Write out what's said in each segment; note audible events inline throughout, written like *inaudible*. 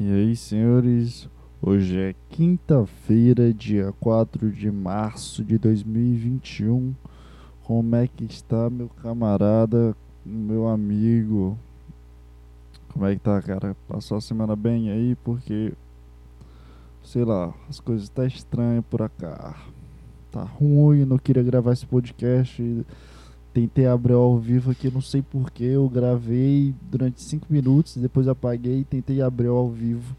E aí, senhores, hoje é quinta-feira, dia 4 de março de 2021. Como é que está, meu camarada, meu amigo? Como é que tá, cara? Passou a semana bem aí? Porque, sei lá, as coisas tá estranhas por acá. Tá ruim, não queria gravar esse podcast. Tentei abrir ao vivo aqui, não sei porquê. Eu gravei durante 5 minutos, depois apaguei e tentei abrir ao vivo.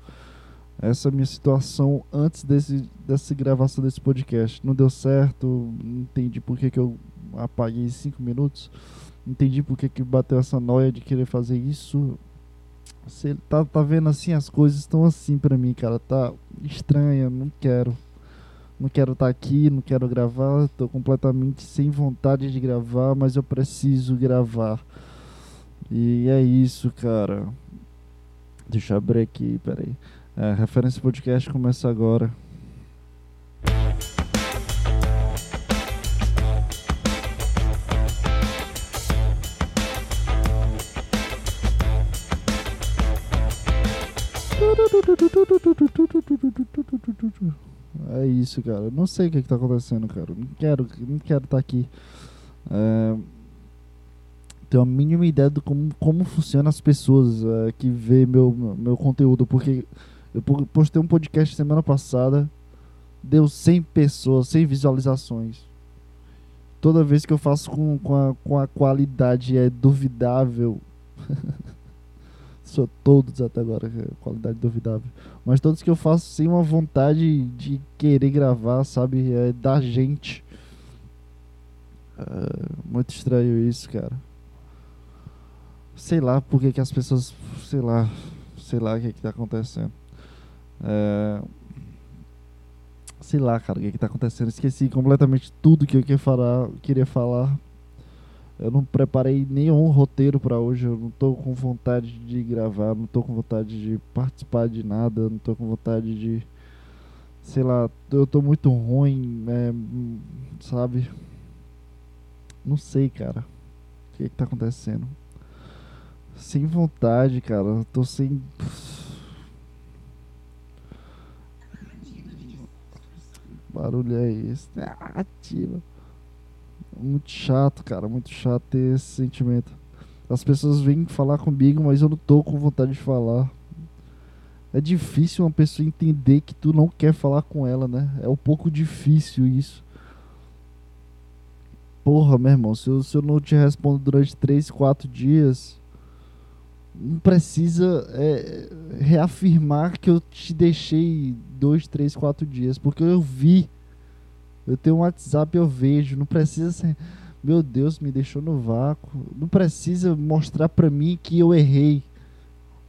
Essa é a minha situação antes desse, dessa gravação desse podcast. Não deu certo, não entendi por que, que eu apaguei 5 minutos. Entendi por que, que bateu essa noia de querer fazer isso. Você tá, tá vendo assim, as coisas estão assim pra mim, cara. Tá estranha, não quero não quero estar tá aqui, não quero gravar, estou completamente sem vontade de gravar, mas eu preciso gravar. E é isso, cara. Deixa eu abrir aqui, peraí. É, referência podcast começa agora. É isso, cara. Não sei o que, está acontecendo, cara. Não quero, não quero estar tá aqui. É, tenho a mínima ideia de como, como funcionam as pessoas é, que vê meu, meu conteúdo. Porque eu postei um podcast semana passada, deu 100 pessoas, 100 visualizações. Toda vez que eu faço com, com, a, com a qualidade é duvidável. *laughs* Sou todos até agora, é qualidade duvidável. Mas todos que eu faço sem uma vontade de querer gravar, sabe? É da gente. É muito estranho isso, cara. Sei lá por que, que as pessoas. Sei lá. Sei lá o que, que tá acontecendo. É, sei lá, cara, o que, que tá acontecendo. Esqueci completamente tudo que eu queria falar. Queria falar eu não preparei nenhum roteiro para hoje, eu não tô com vontade de gravar, não tô com vontade de participar de nada, não tô com vontade de. Sei lá, eu tô muito ruim, é, sabe? Não sei, cara. O que, que tá acontecendo? Sem vontade, cara. Eu tô sem. Barulho é esse? Ativa. Muito chato, cara. Muito chato ter esse sentimento. As pessoas vêm falar comigo, mas eu não tô com vontade de falar. É difícil uma pessoa entender que tu não quer falar com ela, né? É um pouco difícil isso. Porra, meu irmão, se eu, se eu não te respondo durante 3, 4 dias, não precisa é, reafirmar que eu te deixei 2, 3, 4 dias, porque eu vi eu tenho um WhatsApp, eu vejo. Não precisa ser. Meu Deus, me deixou no vácuo. Não precisa mostrar pra mim que eu errei.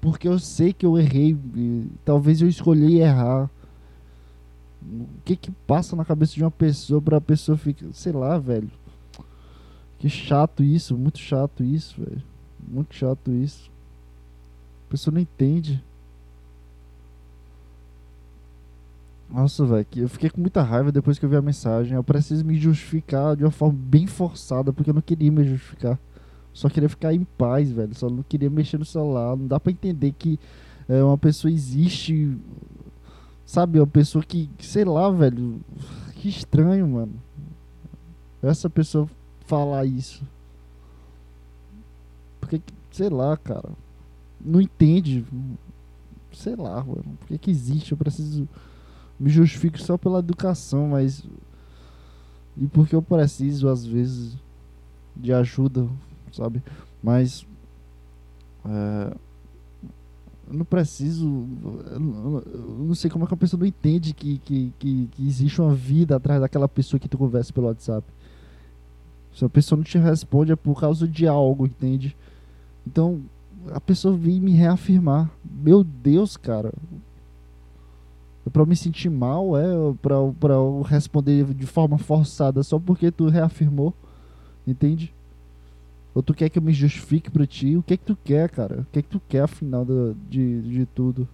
Porque eu sei que eu errei. Talvez eu escolhi errar. O que que passa na cabeça de uma pessoa pra pessoa ficar. Sei lá, velho. Que chato isso. Muito chato isso, velho. Muito chato isso. A pessoa não entende. Nossa, velho, eu fiquei com muita raiva depois que eu vi a mensagem. Eu preciso me justificar de uma forma bem forçada, porque eu não queria me justificar. Só queria ficar em paz, velho. Só não queria mexer no celular. Não dá pra entender que é, uma pessoa existe. Sabe, uma pessoa que, sei lá, velho. Que estranho, mano. Essa pessoa falar isso. Porque, sei lá, cara. Não entende. Sei lá, mano. Por que, que existe? Eu preciso me justifico só pela educação, mas. E porque eu preciso, às vezes, de ajuda, sabe? Mas. É, eu não preciso. Eu não, sei como é que a pessoa não entende que, que, que, que, existe uma vida atrás daquela pessoa que tu conversa pelo WhatsApp. Se a pessoa não te responde é por causa de algo, entende? Então, a pessoa vem me reafirmar. Meu Deus, cara, eu me sentir mal, é pra, pra eu responder de forma forçada só porque tu reafirmou, entende? Ou tu quer que eu me justifique pra ti? O que é que tu quer, cara? O que é que tu quer afinal de, de, de tudo?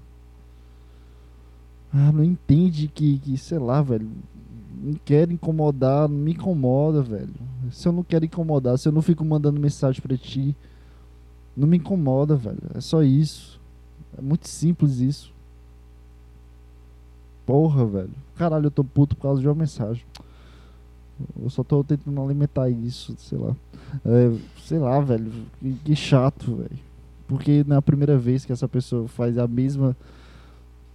Ah, não entende que, que, sei lá, velho. Não quero incomodar, não me incomoda, velho. Se eu não quero incomodar, se eu não fico mandando mensagem pra ti, não me incomoda, velho. É só isso. É muito simples isso. Porra, velho. Caralho, eu tô puto por causa de uma mensagem. Eu só tô tentando alimentar isso, sei lá. É, sei lá, velho. Que, que chato, velho. Porque na primeira vez que essa pessoa faz a mesma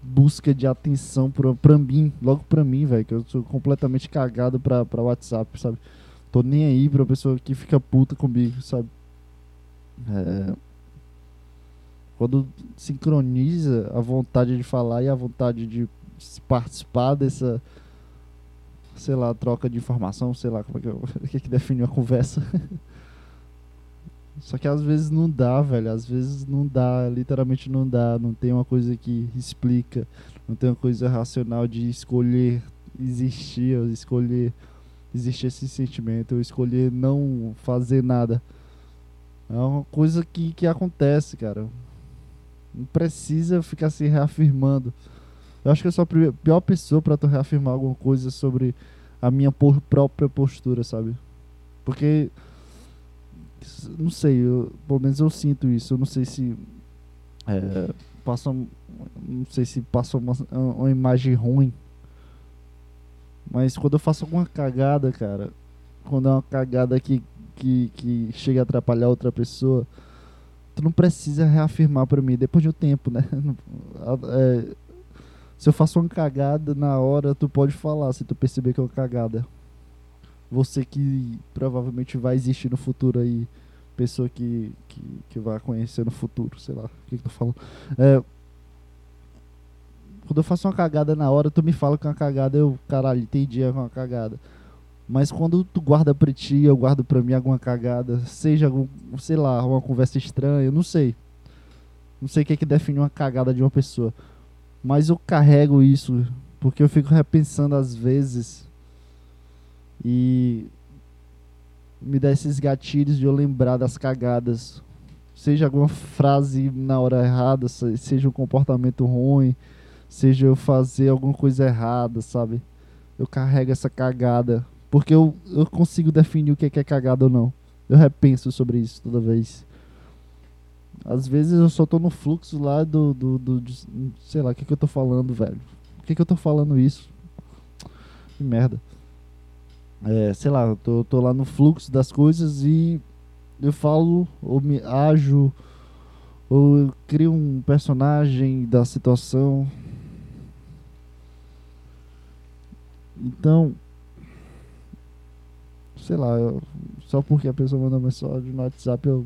busca de atenção pra, pra mim, logo pra mim, velho, que eu sou completamente cagado pra, pra WhatsApp, sabe? Tô nem aí pra pessoa que fica puta comigo, sabe? É, quando sincroniza a vontade de falar e a vontade de participar dessa, sei lá, troca de informação, sei lá como é que, eu, *laughs* que, é que define uma conversa. *laughs* Só que às vezes não dá, velho. Às vezes não dá, literalmente não dá. Não tem uma coisa que explica. Não tem uma coisa racional de escolher existir, ou escolher existir esse sentimento, ou escolher não fazer nada. É uma coisa que, que acontece, cara. Não precisa ficar se reafirmando. Eu acho que eu sou a pior pessoa para tu reafirmar alguma coisa sobre a minha própria postura, sabe? Porque não sei, eu, pelo menos eu sinto isso. Eu não sei se é, passa, não sei se passa uma, uma imagem ruim. Mas quando eu faço alguma cagada, cara, quando é uma cagada que, que, que chega a atrapalhar outra pessoa, tu não precisa reafirmar para mim depois de um tempo, né? *laughs* É, se eu faço uma cagada na hora, tu pode falar se tu perceber que é uma cagada você que provavelmente vai existir no futuro aí, pessoa que, que, que vai conhecer no futuro, sei lá, o que, que tu falando. É, quando eu faço uma cagada na hora, tu me fala que é uma cagada, eu, caralho, entendi, é uma cagada. Mas quando tu guarda pra ti, eu guardo pra mim alguma cagada, seja algum, sei lá, uma conversa estranha, eu não sei. Não sei o que é que define uma cagada de uma pessoa. Mas eu carrego isso, porque eu fico repensando às vezes e me dá esses gatilhos de eu lembrar das cagadas. Seja alguma frase na hora errada, seja um comportamento ruim, seja eu fazer alguma coisa errada, sabe? Eu carrego essa cagada. Porque eu, eu consigo definir o que é, que é cagada ou não. Eu repenso sobre isso toda vez. Às vezes eu só tô no fluxo lá do. do, do de, sei lá, o que, que eu tô falando, velho? Por que, que eu tô falando isso? Que merda é, sei lá, eu tô, tô lá no fluxo das coisas e eu falo ou me ajo ou eu crio um personagem da situação. Então, sei lá, eu, só porque a pessoa manda mensagem no WhatsApp eu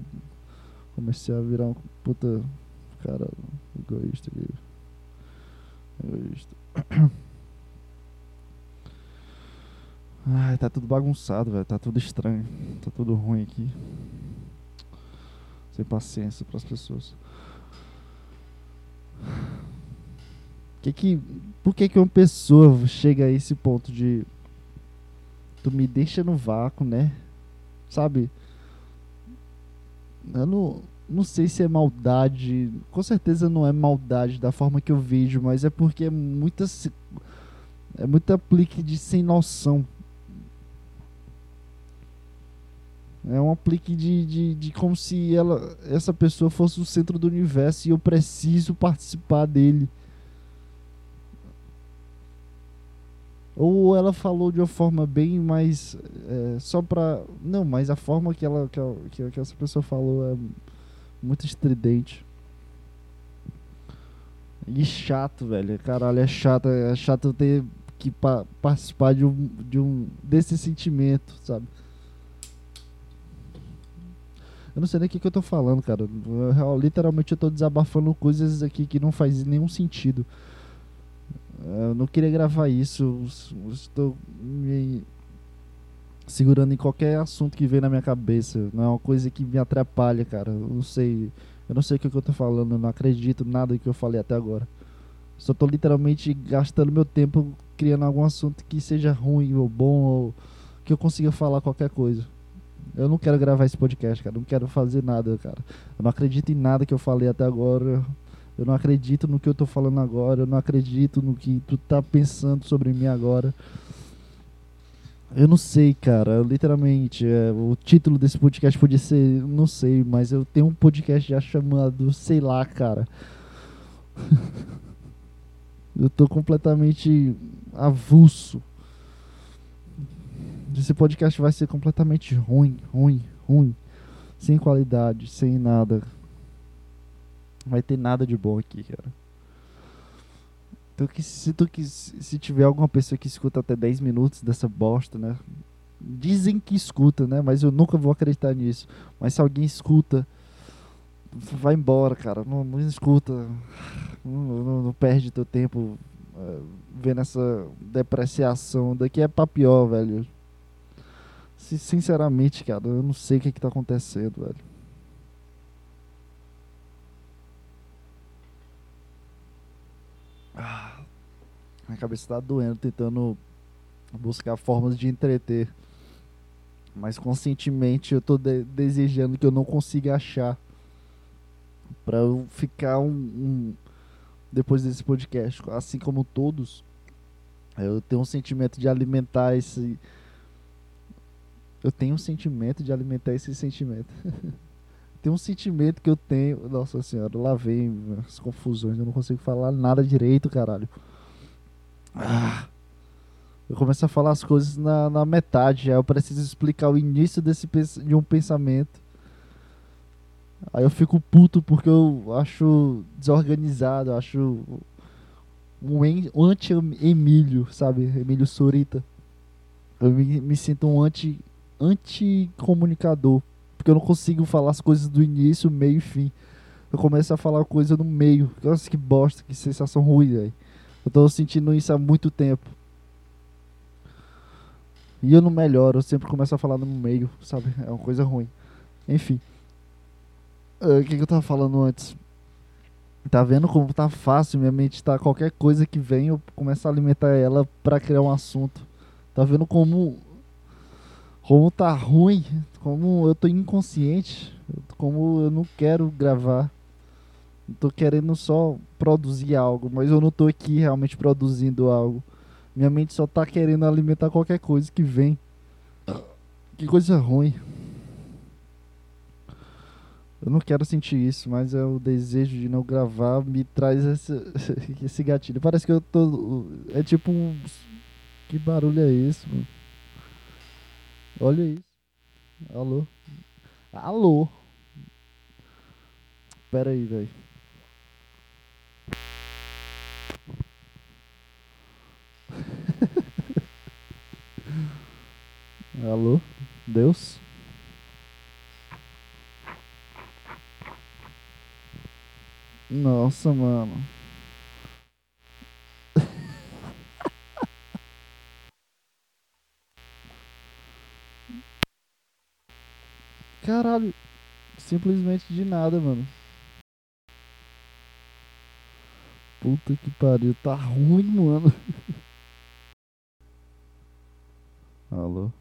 comecei a virar um puta cara egoísta. Egoísta. *coughs* Ai, tá tudo bagunçado, velho. Tá tudo estranho. Tá tudo ruim aqui. Sem paciência para as pessoas. *sighs* Que que, por que que uma pessoa chega a esse ponto de tu me deixa no vácuo, né? Sabe? Eu não, não sei se é maldade. Com certeza não é maldade da forma que eu vejo, mas é porque é muita é muito aplique de sem noção É um aplique de, de, de como se ela, essa pessoa fosse o centro do universo e eu preciso participar dele. Ou ela falou de uma forma bem mais. É, só pra. Não, mas a forma que, ela, que, que, essa pessoa falou é muito estridente. E chato, velho. Caralho, é chato. É chato ter que pa participar de um, de um. desse sentimento, sabe? Eu não sei nem o que, que eu tô falando, cara. Eu, literalmente eu tô desabafando coisas aqui que não faz nenhum sentido. Eu não queria gravar isso. estou me segurando em qualquer assunto que vem na minha cabeça. Não é uma coisa que me atrapalha, cara. Eu não sei. Eu não sei o que, eu tô falando. Eu não acredito nada que eu falei até agora. Só tô literalmente gastando meu tempo criando algum assunto que seja ruim ou bom ou que eu consiga falar qualquer coisa. Eu não quero gravar esse podcast, cara. Não quero fazer nada, cara. Eu não acredito em nada que eu falei até agora. Eu não acredito no que eu tô falando agora. Eu não acredito no que tu tá pensando sobre mim agora. Eu não sei, cara. Literalmente, é, o título desse podcast podia ser, não sei, mas eu tenho um podcast já chamado, sei lá, cara. *laughs* Eu tô completamente avulso. Esse podcast vai ser completamente ruim, ruim, ruim. Sem qualidade, sem nada. Vai ter nada de bom aqui, cara. Então, que, se, tu, que, se tiver alguma pessoa que escuta até 10 minutos dessa bosta, né? Dizem que escuta, né? Mas eu nunca vou acreditar nisso. Mas se alguém escuta, vai embora, cara. Não, não escuta. Não, não, não, perde teu tempo uh, vendo essa depreciação. Daqui é pra pior, velho. Sinceramente, cara, eu não sei o que, é que tá acontecendo, velho. Ah, minha cabeça tá doendo tentando buscar formas de entreter. Mas conscientemente eu tô de desejando que eu não consiga achar. Pra eu ficar um, um. Depois desse podcast, assim como todos, eu tenho um sentimento de alimentar esse. Eu tenho um sentimento de alimentar esse sentimento. *laughs* tem um sentimento que eu tenho. Nossa senhora, lá vem as confusões, eu não consigo falar nada direito, caralho. Ah, eu começo a falar as coisas na, na metade, aí eu preciso explicar o início desse, de um pensamento. Aí eu fico puto porque eu acho desorganizado, eu acho um anti-Emílio, sabe? Emílio Sorita. Eu me, me sinto um anti, anti-comunicador. Porque eu não consigo falar as coisas do início, meio e fim. Eu começo a falar coisa no meio. Nossa, que bosta, que sensação ruim, velho. Eu tô sentindo isso há muito tempo. E eu não melhoro, eu sempre começo a falar no meio, sabe? É uma coisa ruim. Enfim. Ah, o uh, que, que eu tava falando antes? Tá vendo como tá fácil? Minha mente tá. Qualquer coisa que vem, eu começo a alimentar ela para criar um assunto. Tá vendo como como tá ruim, como eu tô inconsciente, como eu não quero gravar. Tô querendo só produzir algo, mas eu não tô aqui realmente produzindo algo. Minha mente só tá querendo alimentar qualquer coisa que vem. Que coisa ruim. Eu não quero sentir isso, mas é o desejo de não gravar me traz esse, *laughs* esse gatilho. Parece que eu tô. É tipo um. Que barulho é esse, mano? Olha isso. Alô? Alô? Pera aí, velho. Alô? Deus? Nossa, mano. *laughs* Caralho. Simplesmente de nada, mano. Puta que pariu. Tá ruim, mano. *laughs* Alô?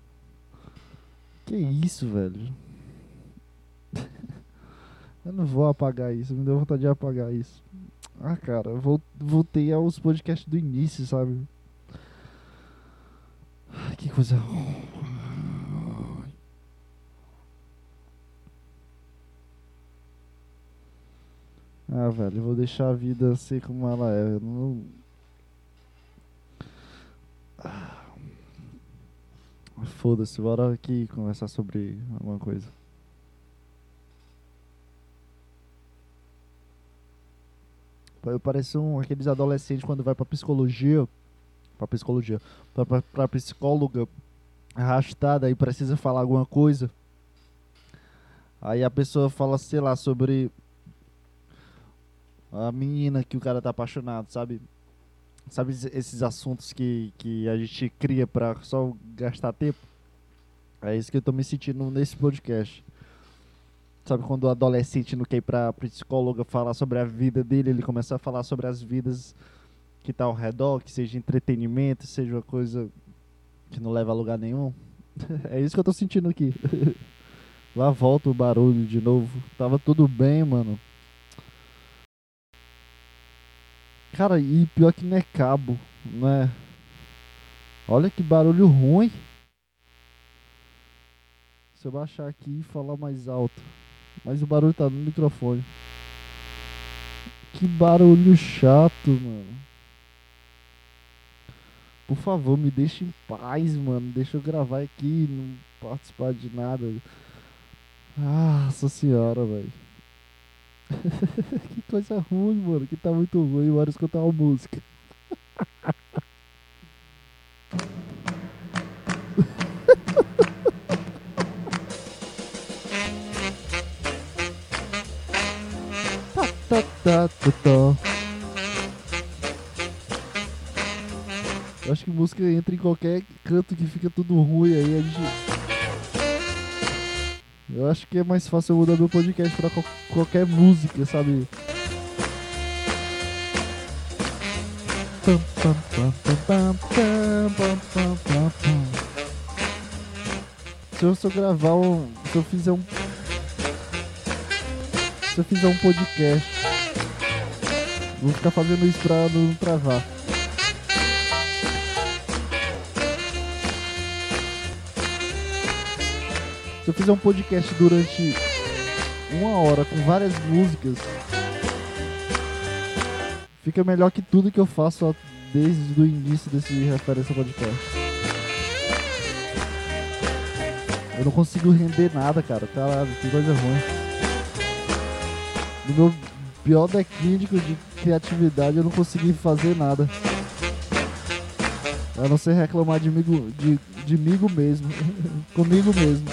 Que isso, velho? *laughs* Eu não vou apagar isso. Me deu vontade de apagar isso. Ah, cara, eu voltei aos podcasts do início, sabe? Que coisa Ah, velho, eu vou deixar a vida ser como ela é. Eu não. Ah. Foda-se, bora aqui conversar sobre alguma coisa. Eu pareço um, aqueles adolescentes quando vai pra psicologia. Pra psicologia. Pra, pra, pra psicóloga arrastada e precisa falar alguma coisa. Aí a pessoa fala, sei lá, sobre a menina que o cara tá apaixonado, sabe? Sabe esses assuntos que, que a gente cria pra só gastar tempo? É isso que eu tô me sentindo nesse podcast. Sabe quando o adolescente não quer ir pra psicóloga falar sobre a vida dele, ele começa a falar sobre as vidas que tá ao redor, que seja entretenimento, seja uma coisa que não leva a lugar nenhum. *laughs* é isso que eu tô sentindo aqui. *laughs* Lá volta o barulho de novo. Tava tudo bem, mano. Cara, e pior que não é cabo, não é? Olha que barulho ruim. Eu baixar aqui e falar mais alto. Mas o barulho tá no microfone. Que barulho chato, mano. Por favor, me deixe em paz, mano. Deixa eu gravar aqui, não participar de nada. Ah, nossa senhora, velho. *laughs* que coisa ruim, mano. Que tá muito ruim. Bora escutar uma música. Tá. Eu acho que música entra em qualquer canto que fica tudo ruim aí. A gente... Eu acho que é mais fácil eu mudar meu podcast pra qualquer música, sabe? Se eu, se eu gravar um. Se eu fizer um. Se eu fizer um podcast, vou ficar fazendo isso pra não travar. Se eu fizer um podcast durante uma hora com várias músicas, fica melhor que tudo que eu faço desde o início desse referência podcast. Eu não consigo render nada, cara. Caralho, que coisa ruim. No meu pior declínio de criatividade, eu não consegui fazer nada. A não ser reclamar de migo, de, de migo mesmo. *laughs* Comigo mesmo.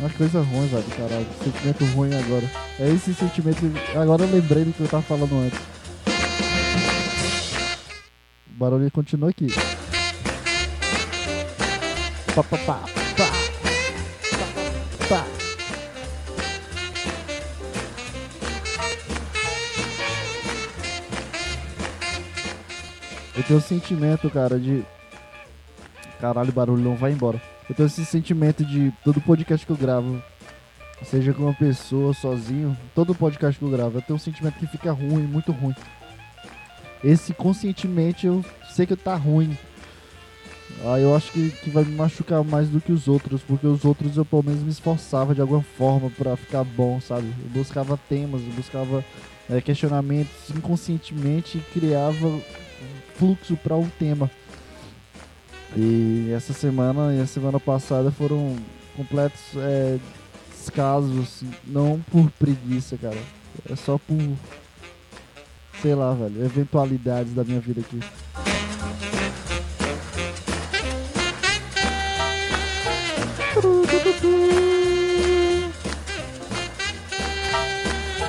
Uma coisa ruim, velho, caralho. Sentimento ruim agora. É esse sentimento. Agora eu lembrei do que eu tava falando antes. O barulho continua aqui. Pá, pá, pá, Eu tenho um sentimento, cara, de. Caralho, barulho não vai embora. Eu tenho esse sentimento de todo podcast que eu gravo, seja com uma pessoa, sozinho, todo podcast que eu gravo, eu tenho um sentimento que fica ruim, muito ruim. Esse conscientemente eu sei que tá ruim. Aí eu acho que, que vai me machucar mais do que os outros, porque os outros eu pelo menos me esforçava de alguma forma para ficar bom, sabe? Eu buscava temas, eu buscava é, questionamentos inconscientemente e criava fluxo para um tema. E essa semana e a semana passada foram completos é, descasos, não por preguiça, cara. É só por, sei lá, velho, eventualidades da minha vida aqui.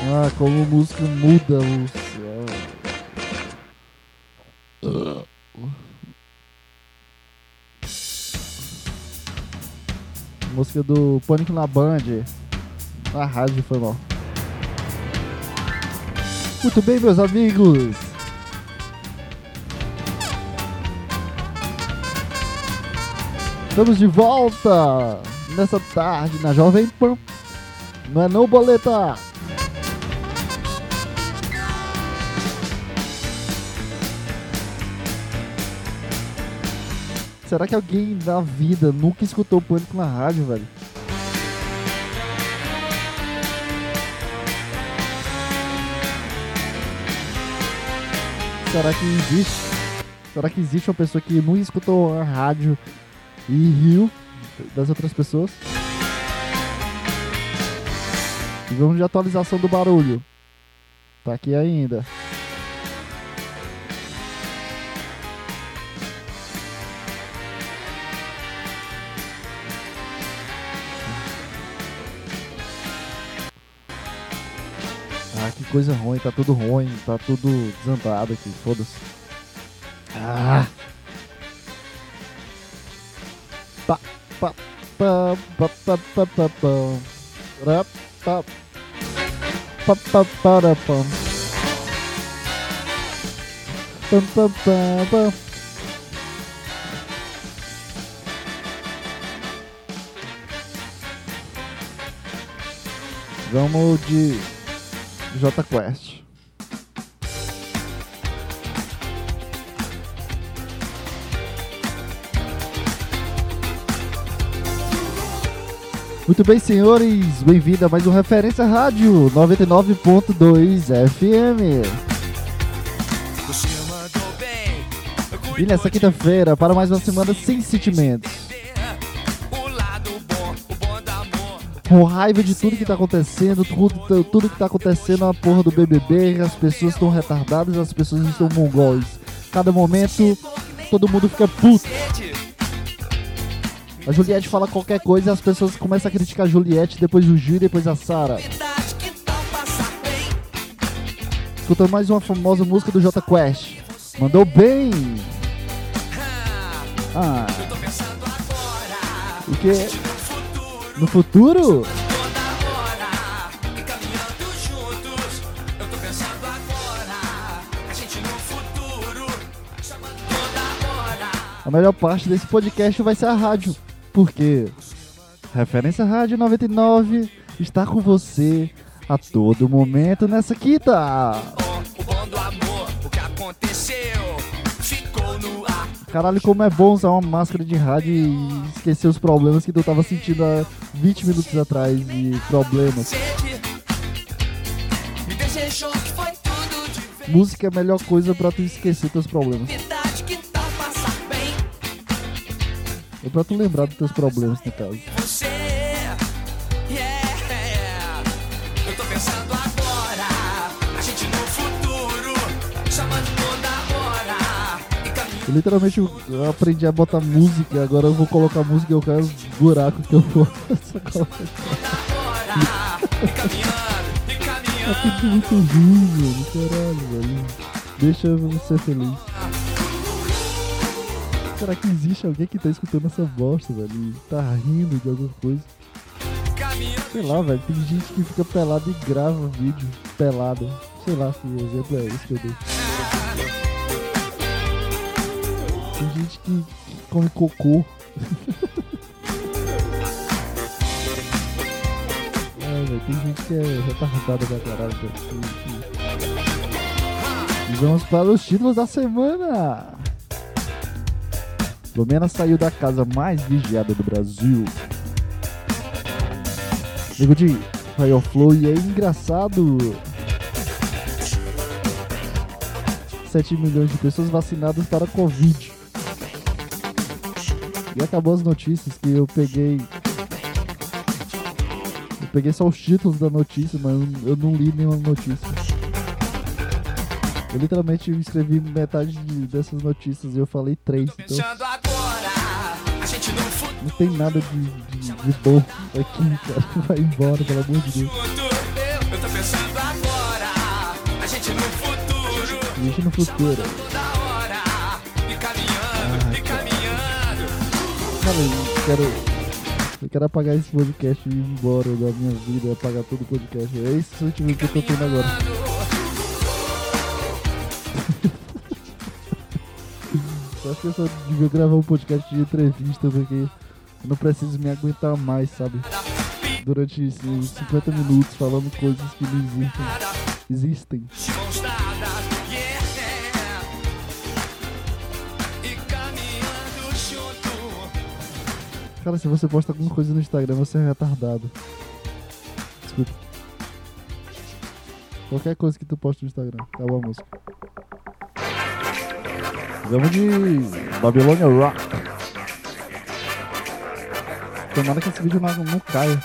Ah, como música muda o Música do Pânico na Band. A rádio foi mal. Muito bem, meus amigos. Estamos de volta nessa tarde na Jovem Pan. Não é não, boleta? Será que alguém da vida nunca escutou Pânico na rádio, velho? Será que existe? Será que existe uma pessoa que nunca escutou a rádio e riu das outras pessoas? E vamos de atualização do barulho. Tá aqui ainda. Coisa ruim, tá tudo ruim, tá tudo desandado aqui, foda-se. Ah! Pa, pa, pa, pa, pa, pa, pa, pa. Ra, pa, pa, pa, para, pam. Pam, pam, pam, pam. Vamos de JQuest. Muito bem, senhores, bem-vindo a mais um Referência Rádio 99.2 FM. E nessa quinta-feira, para mais uma semana sem sentimentos. Com raiva de tudo que tá acontecendo, tudo, tudo que tá acontecendo na porra do BBB, as pessoas estão retardadas, as pessoas estão mongóis. Cada momento, todo mundo fica puto. A Juliette fala qualquer coisa e as pessoas começam a criticar a Juliette, depois o Gil depois a Sara. Escutando mais uma famosa música do J Quest. Mandou bem! Ah. O que? No futuro? A melhor parte desse podcast vai ser a rádio. Porque Referência Rádio 99 está com você a todo momento nessa quinta. Caralho, como é bom usar uma máscara de rádio e esquecer os problemas que tu tava sentindo há 20 minutos atrás e problemas. Música é a melhor coisa pra tu esquecer teus problemas. É pra tu lembrar dos teus problemas, no caso. Literalmente eu aprendi a botar música, agora eu vou colocar música e eu quero buraco que eu vou. *laughs* é tudo *laughs* muito velho. Caralho, velho. Deixa eu ser feliz. Será que existe alguém que tá escutando essa bosta, velho? E tá rindo de alguma coisa? Sei lá, velho. Tem gente que fica pelado e grava vídeo pelado. Sei lá que exemplo é esse que eu dei. Tem gente que, que come cocô. é, velho, tem gente que é retardada pra caralho. E vamos para os títulos da semana. Lumena saiu da casa mais vigiada do Brasil. Nego de Flow e é engraçado. 7 milhões de pessoas vacinadas para Covid. E acabou as notícias que eu peguei. Eu peguei só os títulos da notícia, mas eu não li nenhuma notícia. Eu literalmente escrevi metade de, dessas notícias e eu falei três. Então não tem nada de, de, de bom aqui, cara. *laughs* Vai embora, pelo amor de Deus. Eu tô pensando agora, a gente no futuro. A gente no futuro. Eu quero. Eu quero apagar esse podcast e ir embora da minha vida, apagar todo o podcast. É esse sentimento que eu tô tendo agora. *laughs* eu acho que eu só devia gravar um podcast de entrevista, porque eu não preciso me aguentar mais, sabe? Durante esses 50 minutos falando coisas que não existem. Existem. Cara, se você posta alguma coisa no Instagram, você é retardado. Desculpa. Qualquer coisa que tu posta no Instagram. Acabou a música. Vamos de Babilônia Rock. Tomara que esse vídeo não, não caia.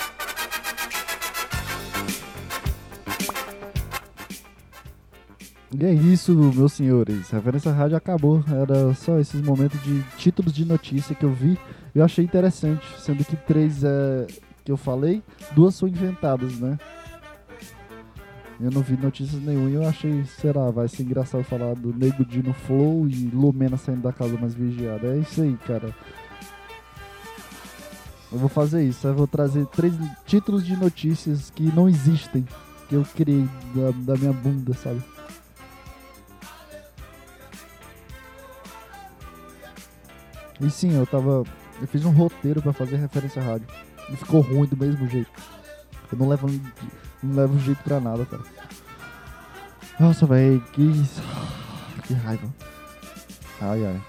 E é isso, meus senhores. Referência rádio acabou. Era só esses momentos de títulos de notícia que eu vi. Eu achei interessante, sendo que três é, que eu falei, duas são inventadas, né? Eu não vi notícias nenhuma e eu achei, sei lá, vai ser engraçado falar do Nego Dino Flow e Lumena saindo da casa mais vigiada. É isso aí, cara. Eu vou fazer isso, eu vou trazer três títulos de notícias que não existem, que eu criei da, da minha bunda, sabe? E sim, eu tava. Eu fiz um roteiro para fazer referência à rádio. E ficou ruim do mesmo jeito. Eu não levo, não levo jeito pra nada, cara. Nossa, velho, que. *sighs* Que raiva. Ai, ai.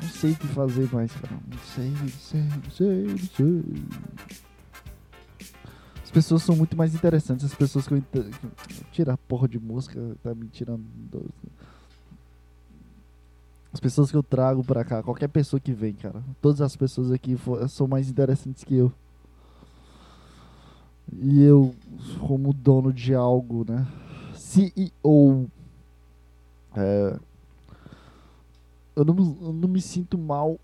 Não sei o que fazer mais, cara. Não sei, não sei, não sei, não sei. As pessoas são muito mais interessantes. As pessoas que eu. Inter... Tira a porra de música, tá me tirando. As pessoas que eu trago pra cá, qualquer pessoa que vem, cara. Todas as pessoas aqui são mais interessantes que eu. E eu, como dono de algo, né? CEO. É, eu, não, eu não me sinto mal.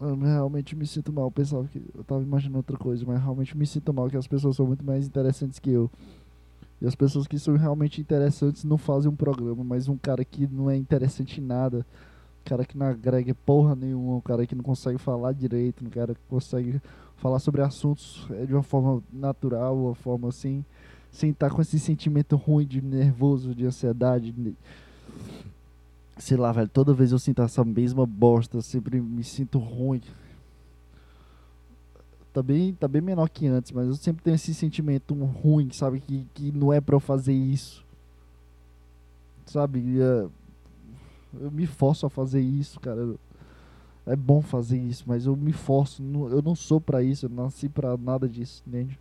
Eu realmente me sinto mal. Eu pensava que eu tava imaginando outra coisa, mas realmente me sinto mal que as pessoas são muito mais interessantes que eu. E as pessoas que são realmente interessantes não fazem um programa, mas um cara que não é interessante em nada, um cara que não agrega porra nenhuma, um cara que não consegue falar direito, um cara que consegue falar sobre assuntos é, de uma forma natural, uma forma assim, sem estar com esse sentimento ruim de nervoso, de ansiedade. De... Sei lá, velho, toda vez eu sinto essa mesma bosta, sempre me sinto ruim tá bem, tá bem menor que antes, mas eu sempre tenho esse sentimento ruim, sabe? Que, que não é pra eu fazer isso. Sabe? É, eu me forço a fazer isso, cara. É bom fazer isso, mas eu me forço. Eu não sou pra isso, eu nasci pra nada disso, entende?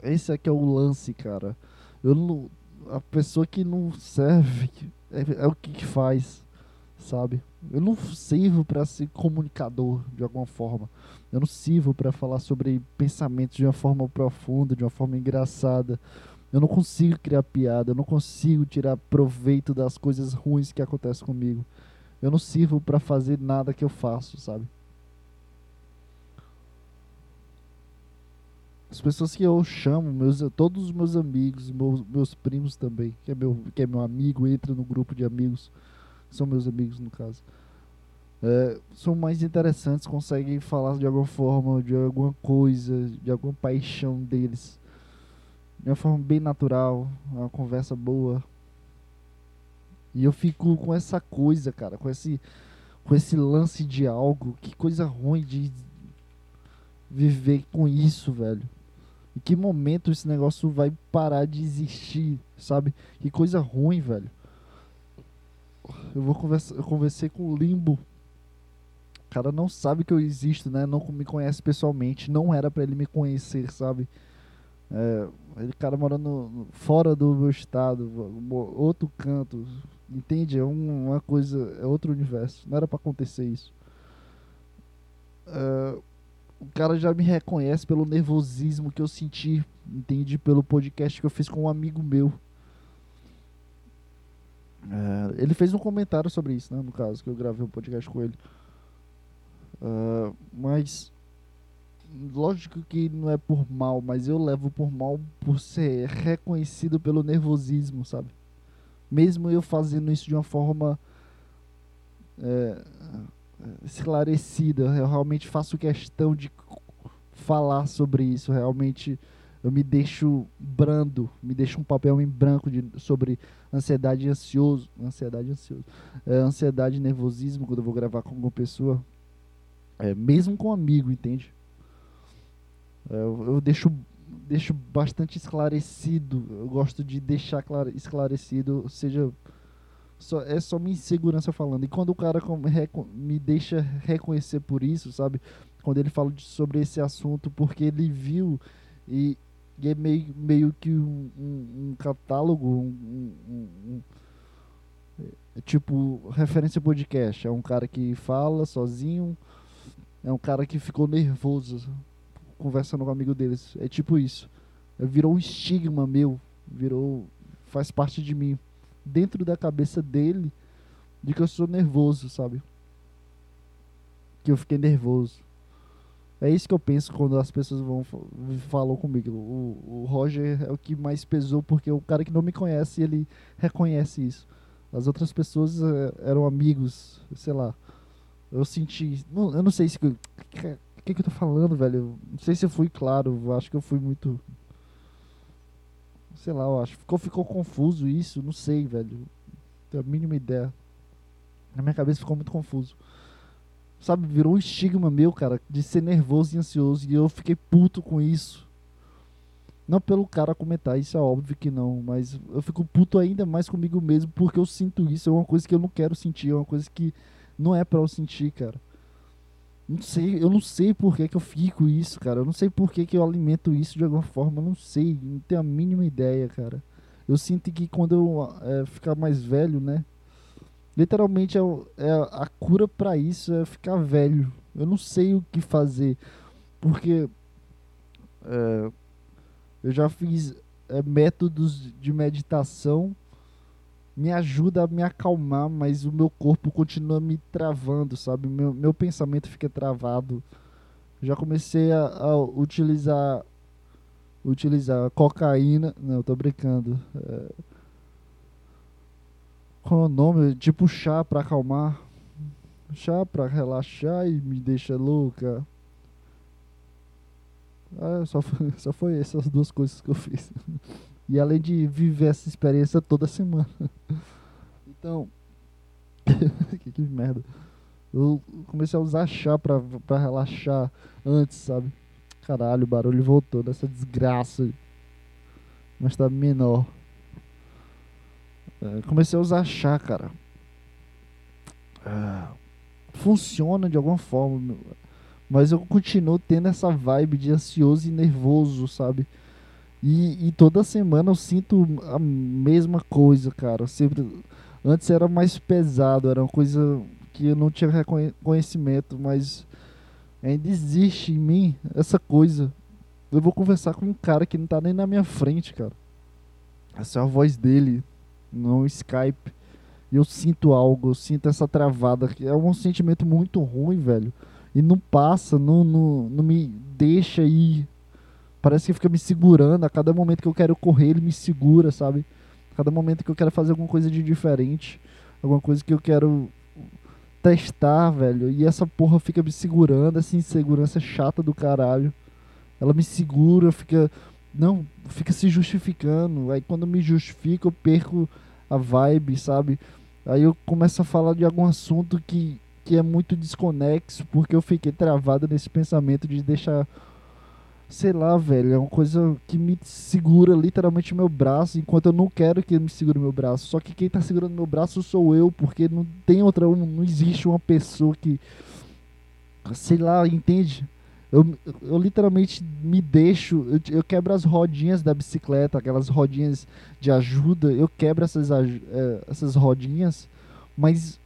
Esse aqui é o lance, cara. Eu não, a pessoa que não serve é, é o que, que faz, sabe? Eu não sirvo para ser comunicador de alguma forma. Eu não sirvo para falar sobre pensamentos de uma forma profunda, de uma forma engraçada. Eu não consigo criar piada, eu não consigo tirar proveito das coisas ruins que acontecem comigo. Eu não sirvo para fazer nada que eu faço, sabe? As pessoas que eu chamo, meus, todos os meus amigos, meus, meus primos também, que é meu, que é meu amigo, entra no grupo de amigos são meus amigos no caso, é, são mais interessantes, conseguem falar de alguma forma, de alguma coisa, de alguma paixão deles, de uma forma bem natural, uma conversa boa. E eu fico com essa coisa, cara, com esse, com esse lance de algo, que coisa ruim de viver com isso, velho. Em que momento esse negócio vai parar de existir, sabe? Que coisa ruim, velho eu vou conversar, eu conversei com o Limbo. O cara não sabe que eu existo, né? Não me conhece pessoalmente. Não era para ele me conhecer, sabe? É, ele cara morando fora do meu estado, outro canto, entende? É um, uma coisa, é outro universo. Não era para acontecer isso. É, o cara já me reconhece pelo nervosismo que eu senti, entende? Pelo podcast que eu fiz com um amigo meu. É, ele fez um comentário sobre isso, né? No caso, que eu gravei um podcast com ele. Uh, mas lógico que não é por mal, mas eu levo por mal por ser reconhecido pelo nervosismo, sabe? Mesmo eu fazendo isso de uma forma é, esclarecida, eu realmente faço questão de falar sobre isso, realmente eu me deixo brando, me deixo um papel em branco de, sobre ansiedade ansioso, ansiedade ansioso, é, ansiedade nervosismo quando eu vou gravar com alguma pessoa, é, mesmo com um amigo, entende? É, eu, eu, deixo, deixo bastante esclarecido, eu gosto de deixar esclarecido, seja só, é só minha insegurança falando. E quando o cara me deixa reconhecer por isso, sabe? Quando ele fala de, sobre esse assunto, porque ele viu e e é meio, meio que um, um, um catálogo, um, um, é tipo referência podcast. É um cara que fala sozinho, é um cara que ficou nervoso conversando com um amigo deles. É tipo isso. É, virou um estigma meu, virou faz parte de mim, dentro da cabeça dele, de que eu sou nervoso, sabe? Que eu fiquei nervoso. É isso que eu penso quando as pessoas vão falam comigo. O, o Roger é o que mais pesou porque o cara que não me conhece ele reconhece isso. As outras pessoas é, eram amigos, sei lá. Eu senti, não, eu não sei se o que, que, que eu tô falando, velho. Não sei se eu fui claro. Acho que eu fui muito, sei lá. Eu acho ficou ficou confuso isso. Não sei, velho. Não tenho a mínima ideia. Na minha cabeça ficou muito confuso sabe, virou um estigma meu, cara, de ser nervoso e ansioso. E eu fiquei puto com isso. Não pelo cara comentar, isso é óbvio que não, mas eu fico puto ainda mais comigo mesmo porque eu sinto isso. É uma coisa que eu não quero sentir, é uma coisa que não é para eu sentir, cara. Não sei, eu não sei por que, que eu fico isso, cara. Eu não sei por que, que eu alimento isso de alguma forma. Eu não sei, não tenho a mínima ideia, cara. Eu sinto que quando eu é, ficar mais velho, né? Literalmente é, é a cura para isso é ficar velho. Eu não sei o que fazer. Porque é, eu já fiz é, métodos de meditação me ajuda a me acalmar, mas o meu corpo continua me travando, sabe? Meu, meu pensamento fica travado. Já comecei a, a utilizar utilizar cocaína. Não, tô brincando. É, qual é o nome? Tipo chá pra acalmar. Chá pra relaxar e me deixa louca. Ah, só, foi, *laughs* só foi essas duas coisas que eu fiz. E além de viver essa experiência toda semana. Então, *laughs* que, que merda. Eu comecei a usar chá pra, pra relaxar antes, sabe? Caralho, o barulho voltou dessa desgraça. Mas tá menor. É, comecei a usar chá, cara. É, funciona de alguma forma. Mas eu continuo tendo essa vibe de ansioso e nervoso, sabe? E, e toda semana eu sinto a mesma coisa, cara. Sempre. Antes era mais pesado, era uma coisa que eu não tinha reconhecimento, mas ainda existe em mim essa coisa. Eu vou conversar com um cara que não tá nem na minha frente, cara. Essa é a voz dele no Skype. E eu sinto algo, eu sinto essa travada. É um sentimento muito ruim, velho. E não passa, não, não, não me deixa ir. Parece que fica me segurando. A cada momento que eu quero correr, ele me segura, sabe? A cada momento que eu quero fazer alguma coisa de diferente. Alguma coisa que eu quero testar, velho. E essa porra fica me segurando, essa insegurança chata do caralho. Ela me segura, fica. Não, fica se justificando. Aí quando me justifica, eu perco a vibe, sabe? Aí eu começo a falar de algum assunto que, que é muito desconexo, porque eu fiquei travado nesse pensamento de deixar sei lá, velho, é uma coisa que me segura literalmente meu braço, enquanto eu não quero que ele me segure meu braço. Só que quem tá segurando meu braço sou eu, porque não tem outra, não existe uma pessoa que sei lá, entende? Eu, eu literalmente me deixo, eu, eu quebro as rodinhas da bicicleta, aquelas rodinhas de ajuda, eu quebro essas, é, essas rodinhas, mas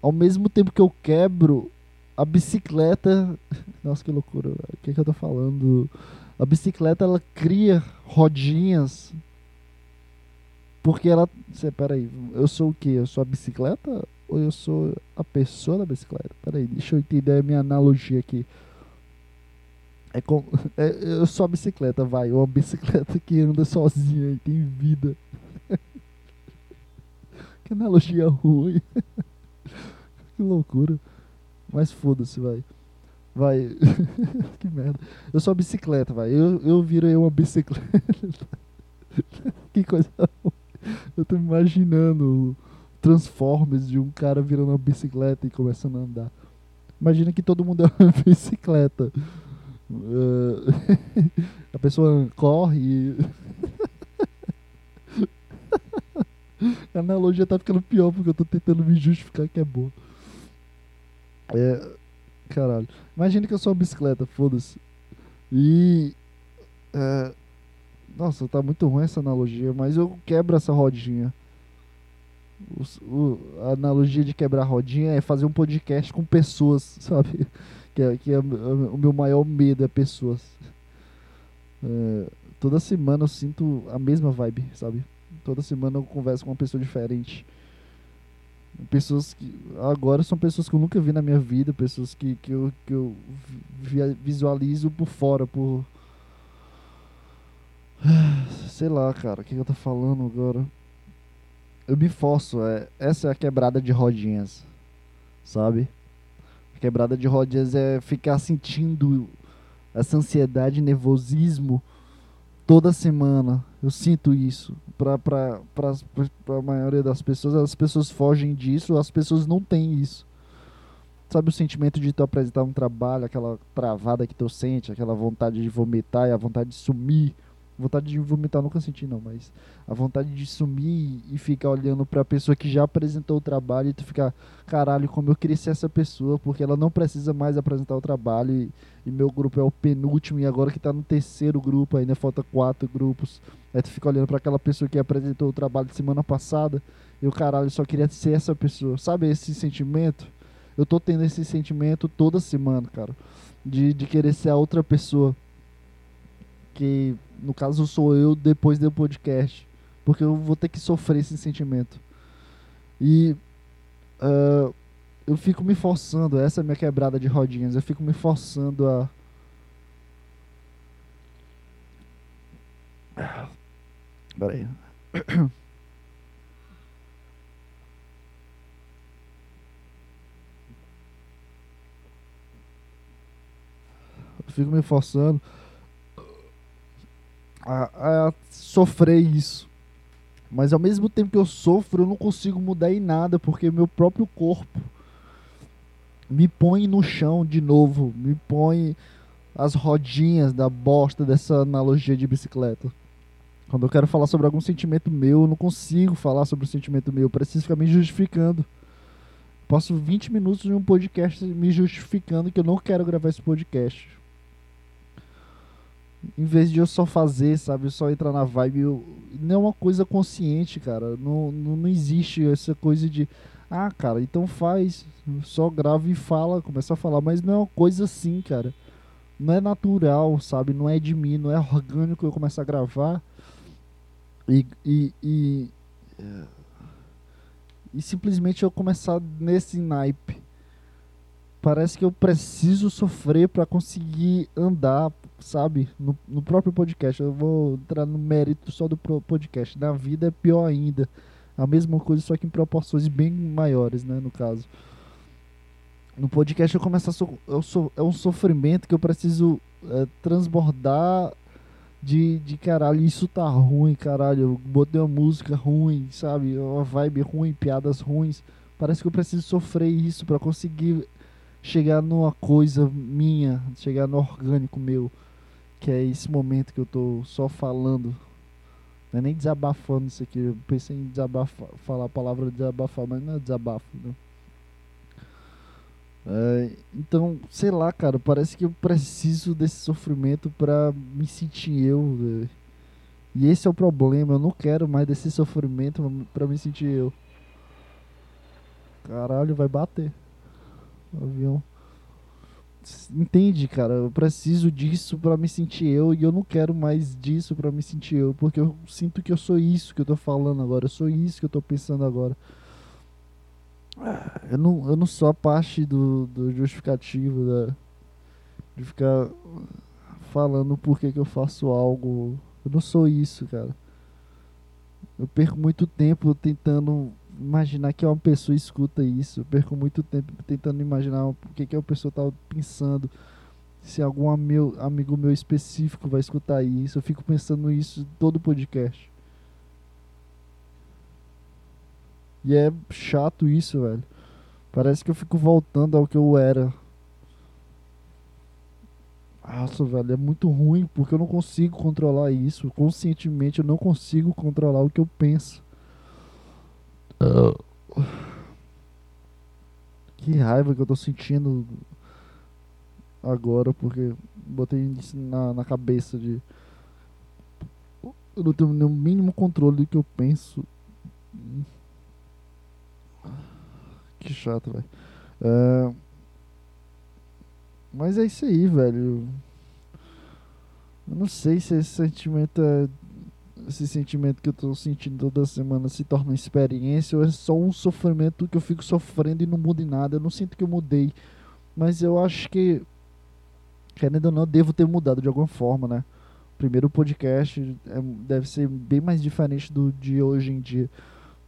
ao mesmo tempo que eu quebro, a bicicleta. *laughs* Nossa, que loucura. O que, que eu tô falando? A bicicleta ela cria rodinhas. Porque ela. Cê, peraí, eu sou o que? Eu sou a bicicleta? Ou eu sou a pessoa da bicicleta? Peraí, deixa eu entender a minha analogia aqui. É com, *laughs* é, sou a bicicleta, vai. Uma bicicleta que anda sozinha e tem vida. *laughs* que analogia ruim. *laughs* que loucura. Mas foda-se, vai. Vai. que merda. Eu sou bicicleta, vai. Eu, eu virei uma bicicleta. que coisa. Eu tô imaginando Transformers de um cara virando uma bicicleta e começando a andar. Imagina que todo mundo é uma bicicleta. Uh, *laughs* a pessoa corre *laughs* a analogia tá ficando pior porque eu tô tentando me justificar que é boa. É. Caralho. Imagina que eu sou uma bicicleta, foda-se. E. É, nossa, tá muito ruim essa analogia, mas eu quebro essa rodinha. O, o, a analogia de quebrar rodinha é fazer um podcast com pessoas, *laughs* sabe? Que é, que é o meu maior medo é pessoas. É, toda semana eu sinto a mesma vibe, sabe? Toda semana eu converso com uma pessoa diferente. Pessoas que agora são pessoas que eu nunca vi na minha vida, pessoas que, que, eu, que eu visualizo por fora, por. *sighs* Sei lá, cara, o que eu tô falando agora? Eu me forço, é, essa é a quebrada de rodinhas, sabe? Quebrada de rodinhas é ficar sentindo essa ansiedade, nervosismo toda semana. Eu sinto isso. Para a maioria das pessoas, as pessoas fogem disso, as pessoas não têm isso. Sabe o sentimento de tu apresentar um trabalho, aquela travada que tu sente, aquela vontade de vomitar e a vontade de sumir Vontade de vomitar nunca senti, não, mas a vontade de sumir e ficar olhando pra pessoa que já apresentou o trabalho e tu ficar, caralho, como eu queria ser essa pessoa, porque ela não precisa mais apresentar o trabalho e, e meu grupo é o penúltimo e agora que tá no terceiro grupo, ainda falta quatro grupos. Aí tu fica olhando para aquela pessoa que apresentou o trabalho semana passada e o caralho só queria ser essa pessoa. Sabe esse sentimento? Eu tô tendo esse sentimento toda semana, cara, de, de querer ser a outra pessoa que no caso sou eu depois do podcast, porque eu vou ter que sofrer esse sentimento. E uh, eu fico me forçando, essa é a minha quebrada de rodinhas, eu fico me forçando a. *coughs* Peraí. *coughs* Eu fico me forçando a, a sofrer isso. Mas ao mesmo tempo que eu sofro, eu não consigo mudar em nada, porque meu próprio corpo me põe no chão de novo, me põe as rodinhas da bosta dessa analogia de bicicleta. Quando eu quero falar sobre algum sentimento meu, eu não consigo falar sobre o sentimento meu, eu preciso ficar me justificando. Passo 20 minutos de um podcast me justificando que eu não quero gravar esse podcast em vez de eu só fazer, sabe, só entrar na vibe, eu, não é uma coisa consciente, cara. Não, não, não existe essa coisa de, ah, cara, então faz, só grava e fala, começa a falar, mas não é uma coisa assim, cara. Não é natural, sabe? Não é de mim, não é orgânico eu começar a gravar e, e, e, e simplesmente eu começar nesse naipe. Parece que eu preciso sofrer para conseguir andar, sabe? No, no próprio podcast. Eu vou entrar no mérito só do podcast. Na vida é pior ainda. A mesma coisa, só que em proporções bem maiores, né? No caso. No podcast eu começo a. So, eu so, é um sofrimento que eu preciso é, transbordar de, de caralho, isso tá ruim, caralho. Eu botei uma música ruim, sabe? Uma vibe ruim, piadas ruins. Parece que eu preciso sofrer isso para conseguir chegar numa coisa minha, chegar no orgânico meu que é esse momento que eu tô só falando. Não é nem desabafando isso aqui. Eu pensei em desabafar, falar a palavra desabafar, mas não é desabafo, né? É, então, sei lá, cara, parece que eu preciso desse sofrimento pra me sentir eu. Véio. E esse é o problema, eu não quero mais desse sofrimento pra me sentir eu. Caralho, vai bater. O avião entende, cara? Eu preciso disso para me sentir eu e eu não quero mais disso para me sentir eu, porque eu sinto que eu sou isso que eu tô falando agora, eu sou isso que eu tô pensando agora. Eu não, eu não sou a parte do, do justificativo da, de ficar falando por que, que eu faço algo. Eu não sou isso, cara. Eu perco muito tempo tentando imaginar que uma pessoa escuta isso. Eu perco muito tempo tentando imaginar o que, que a pessoa está pensando. Se algum meu, amigo meu específico vai escutar isso. Eu fico pensando isso todo podcast. E é chato isso, velho. Parece que eu fico voltando ao que eu era. Nossa, velho, é muito ruim porque eu não consigo controlar isso. Conscientemente eu não consigo controlar o que eu penso. Que raiva que eu tô sentindo agora, porque botei isso na, na cabeça de. Eu não tenho nenhum mínimo controle do que eu penso. Que chato, velho. É... Mas é isso aí, velho. Eu não sei se esse sentimento é esse sentimento que eu tô sentindo toda semana se torna uma experiência ou é só um sofrimento que eu fico sofrendo e não muda em nada. Eu não sinto que eu mudei. Mas eu acho que, querendo ou não, devo ter mudado de alguma forma, né? O primeiro podcast é, deve ser bem mais diferente do de hoje em dia.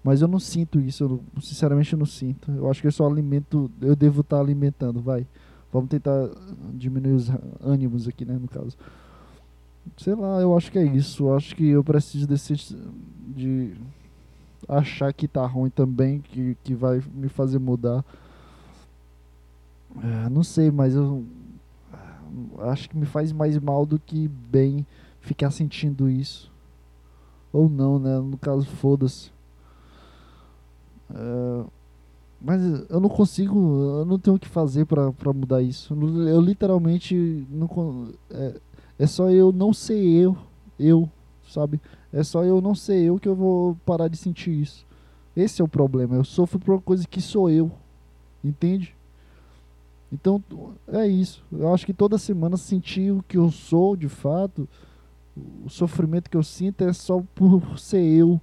Mas eu não sinto isso, eu, sinceramente eu não sinto. Eu acho que eu só alimento, eu devo estar alimentando, vai. Vamos tentar diminuir os ânimos aqui, né, no caso sei lá, eu acho que é isso. Eu acho que eu preciso desse de achar que tá ruim também, que, que vai me fazer mudar. É, não sei, mas eu acho que me faz mais mal do que bem ficar sentindo isso. Ou não, né? No caso, foda-se. É, mas eu não consigo, eu não tenho o que fazer pra mudar isso. Eu literalmente não. É, é só eu não ser eu, eu, sabe? É só eu não ser eu que eu vou parar de sentir isso. Esse é o problema. Eu sofro por uma coisa que sou eu. Entende? Então é isso. Eu acho que toda semana sentir o que eu sou de fato, o sofrimento que eu sinto é só por ser eu.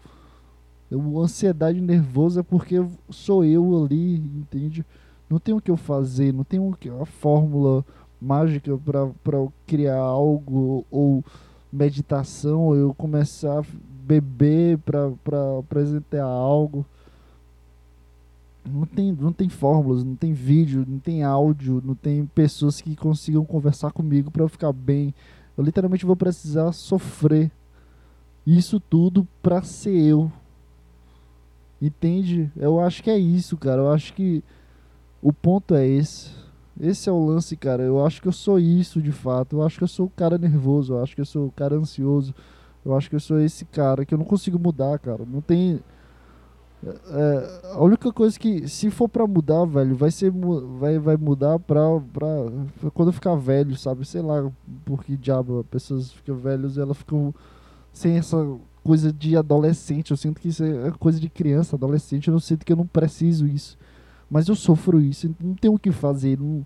eu ansiedade nervosa é porque sou eu ali, entende? Não tem o que eu fazer, não tem uma fórmula mágica para eu criar algo ou meditação, ou eu começar a beber para apresentar algo. Não tem, não tem fórmulas, não tem vídeo, não tem áudio, não tem pessoas que consigam conversar comigo para eu ficar bem. Eu literalmente vou precisar sofrer isso tudo para ser eu. Entende? Eu acho que é isso, cara. Eu acho que o ponto é esse. Esse é o lance, cara. Eu acho que eu sou isso de fato. Eu acho que eu sou o cara nervoso. Eu acho que eu sou o cara ansioso. Eu acho que eu sou esse cara que eu não consigo mudar, cara. Não tem é, a única coisa que, se for pra mudar, velho, vai ser vai, vai mudar pra, pra quando eu ficar velho, sabe? Sei lá por que diabo as pessoas ficam velhas e elas ficam sem essa coisa de adolescente. Eu sinto que isso é coisa de criança, adolescente. Eu não sinto que eu não preciso isso. Mas eu sofro isso, não tem o que fazer. Não,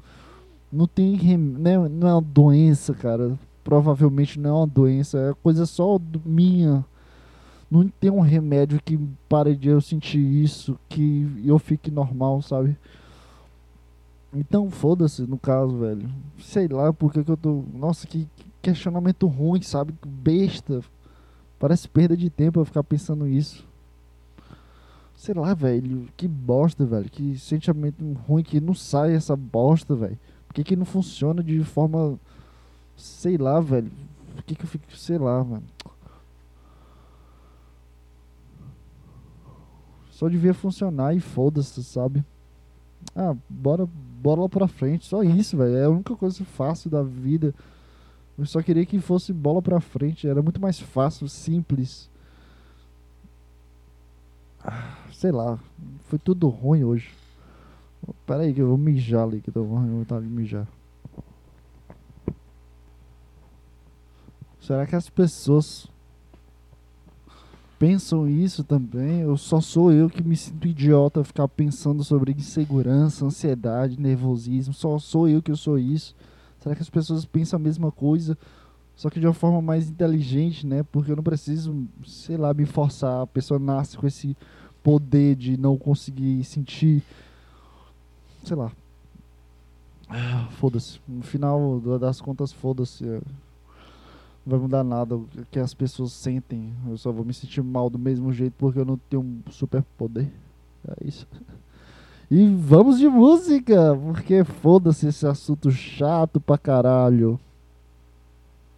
não tem. Né, não é uma doença, cara. Provavelmente não é uma doença, é coisa só minha não tem um remédio que pare de eu sentir isso, que eu fique normal, sabe? Então, foda-se, no caso, velho. Sei lá porque que eu tô. Nossa, que questionamento ruim, sabe? Besta. Parece perda de tempo eu ficar pensando isso. Sei lá, velho. Que bosta, velho. Que sentimento ruim que não sai essa bosta, velho. Por que, que não funciona de forma. Sei lá, velho. Por que, que eu fico. Sei lá, mano. Só devia funcionar e foda-se, sabe? Ah, bora, bora lá pra frente. Só isso, velho. É a única coisa fácil da vida. Eu só queria que fosse bola pra frente. Era muito mais fácil, simples. Sei lá. Foi tudo ruim hoje. Pera aí que eu vou mijar ali. Que eu vou vontade de mijar. Será que as pessoas pensam isso também? Eu só sou eu que me sinto idiota ficar pensando sobre insegurança, ansiedade, nervosismo. Só sou eu que eu sou isso. Será que as pessoas pensam a mesma coisa? Só que de uma forma mais inteligente, né? Porque eu não preciso, sei lá, me forçar. A pessoa nasce com esse poder de não conseguir sentir. Sei lá. Ah, foda-se. No final das contas, foda-se vai mudar nada o que as pessoas sentem. Eu só vou me sentir mal do mesmo jeito porque eu não tenho um super poder. É isso. *laughs* E vamos de música, porque foda-se esse assunto chato pra caralho.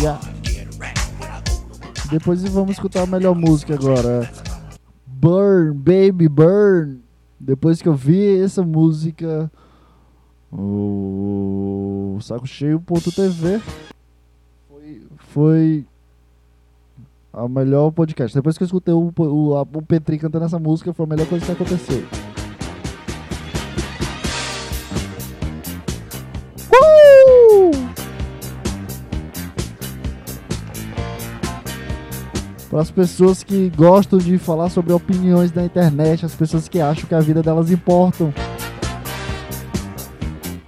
Yeah. Depois vamos escutar a melhor música agora. Burn, Baby Burn. Depois que eu vi essa música, o Saco Cheio.tv foi, foi a melhor podcast. Depois que eu escutei o, o, o Petri cantando essa música, foi a melhor coisa que aconteceu. Para as pessoas que gostam de falar sobre opiniões da internet, as pessoas que acham que a vida delas importa.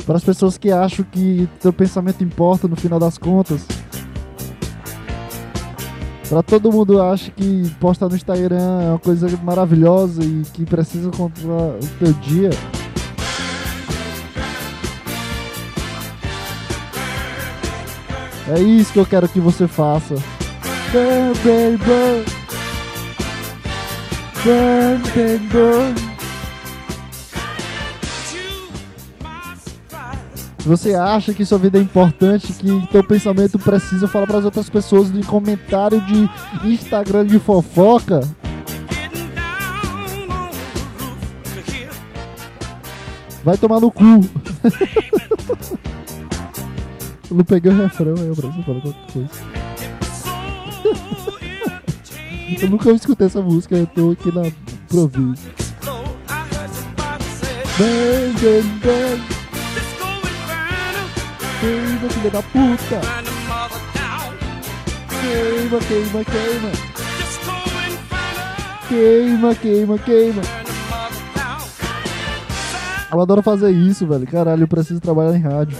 Para as pessoas que acham que seu pensamento importa no final das contas. Pra todo mundo acha que postar no Instagram é uma coisa maravilhosa e que precisa controlar o teu dia. É isso que eu quero que você faça. Se você acha que sua vida é importante, que teu pensamento precisa falar para as outras pessoas em comentário de Instagram de fofoca, vai tomar no cu. *laughs* eu não peguei o refrão aí pra você falar qualquer coisa. Eu nunca escutei essa música, eu tô aqui na improviso. Bang, bang, bang. Queima, filha da puta! Queima, queima, queima! Queima, queima, queima! Eu adoro fazer isso, velho. Caralho, eu preciso trabalhar em rádio.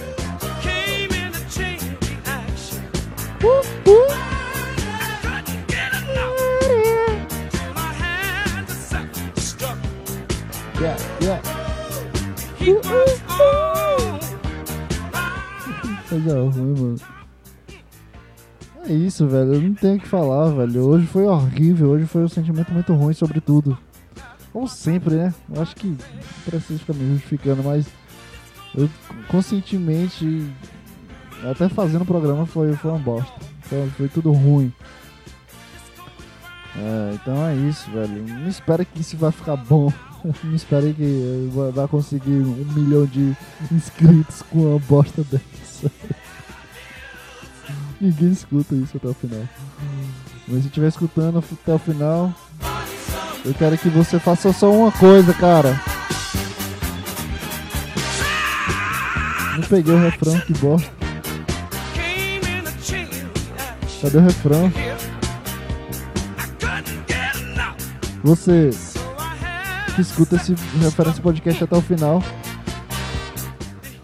É isso, velho. Eu não tenho o que falar, velho. Hoje foi horrível. Hoje foi um sentimento muito ruim sobre tudo. Como sempre, né? Eu acho que preciso ficar me justificando, mas eu conscientemente, até fazendo o programa, foi, foi uma bosta. Foi, foi tudo ruim. É, então é isso, velho. Não espero que isso vai ficar bom. *laughs* Não espero que vai conseguir um milhão de inscritos com uma bosta dessa. Ninguém escuta isso até o final. Mas se estiver escutando até o final, eu quero que você faça só uma coisa, cara. Não peguei o refrão, que bosta. Cadê o refrão? Você que escuta esse referência podcast até o final.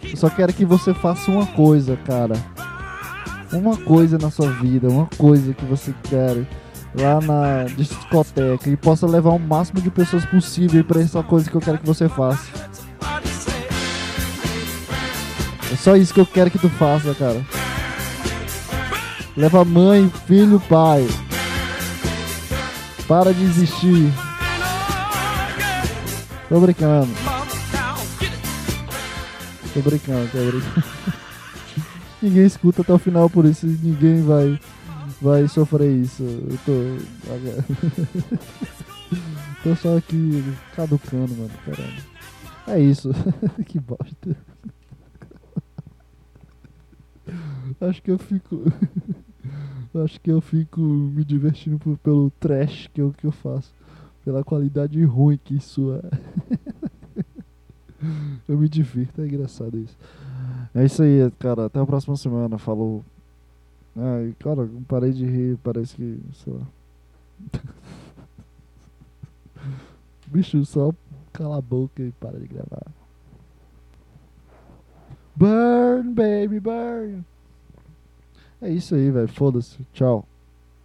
Eu só quero que você faça uma coisa, cara. Uma coisa na sua vida, uma coisa que você quer lá na discoteca e possa levar o máximo de pessoas possível para essa coisa que eu quero que você faça. É só isso que eu quero que tu faça, cara. Leva mãe, filho, pai. Para de desistir. Tô brincando. Tô brincando, tô brincando. Ninguém escuta até o final, por isso ninguém vai, vai sofrer isso. Eu tô. *laughs* tô só aqui caducando, mano. É isso. *laughs* que bosta. *laughs* Acho que eu fico. Acho que eu fico me divertindo pelo trash que eu, que eu faço. Pela qualidade ruim que isso é. Eu me divirto, é engraçado isso. É isso aí, cara. Até a próxima semana. Falou. Ai, cara, parei de rir. Parece que. Sei lá. *laughs* Bicho, só cala a boca e para de gravar. Burn, baby, burn. É isso aí, velho. Foda-se. Tchau.